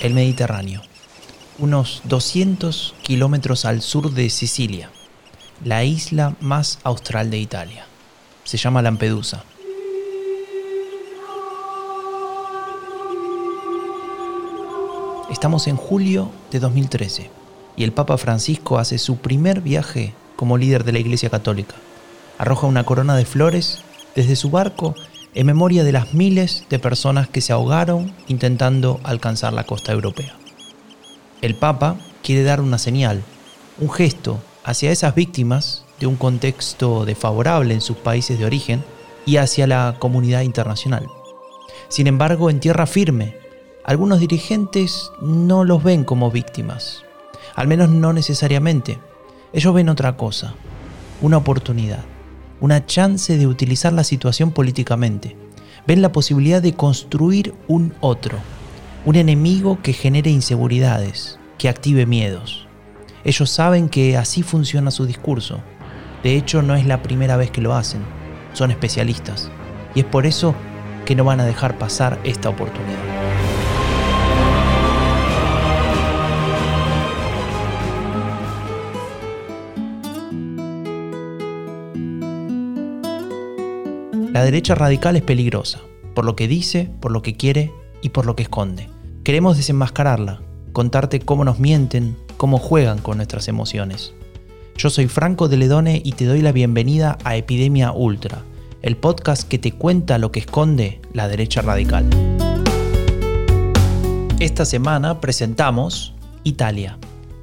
el Mediterráneo, unos 200 kilómetros al sur de Sicilia, la isla más austral de Italia. Se llama Lampedusa. Estamos en julio de 2013 y el Papa Francisco hace su primer viaje como líder de la Iglesia Católica. Arroja una corona de flores desde su barco en memoria de las miles de personas que se ahogaron intentando alcanzar la costa europea. El Papa quiere dar una señal, un gesto hacia esas víctimas de un contexto desfavorable en sus países de origen y hacia la comunidad internacional. Sin embargo, en tierra firme, algunos dirigentes no los ven como víctimas, al menos no necesariamente. Ellos ven otra cosa, una oportunidad una chance de utilizar la situación políticamente. Ven la posibilidad de construir un otro, un enemigo que genere inseguridades, que active miedos. Ellos saben que así funciona su discurso. De hecho, no es la primera vez que lo hacen. Son especialistas. Y es por eso que no van a dejar pasar esta oportunidad. La derecha radical es peligrosa, por lo que dice, por lo que quiere y por lo que esconde. Queremos desenmascararla, contarte cómo nos mienten, cómo juegan con nuestras emociones. Yo soy Franco de Ledone y te doy la bienvenida a Epidemia Ultra, el podcast que te cuenta lo que esconde la derecha radical. Esta semana presentamos Italia,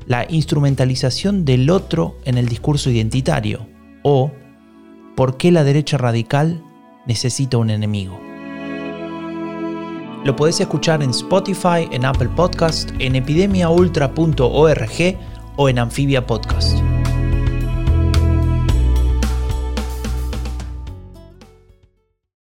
la instrumentalización del otro en el discurso identitario, o por qué la derecha radical necesita un enemigo. Lo podés escuchar en Spotify, en Apple Podcast, en epidemiaultra.org o en Amphibia Podcast.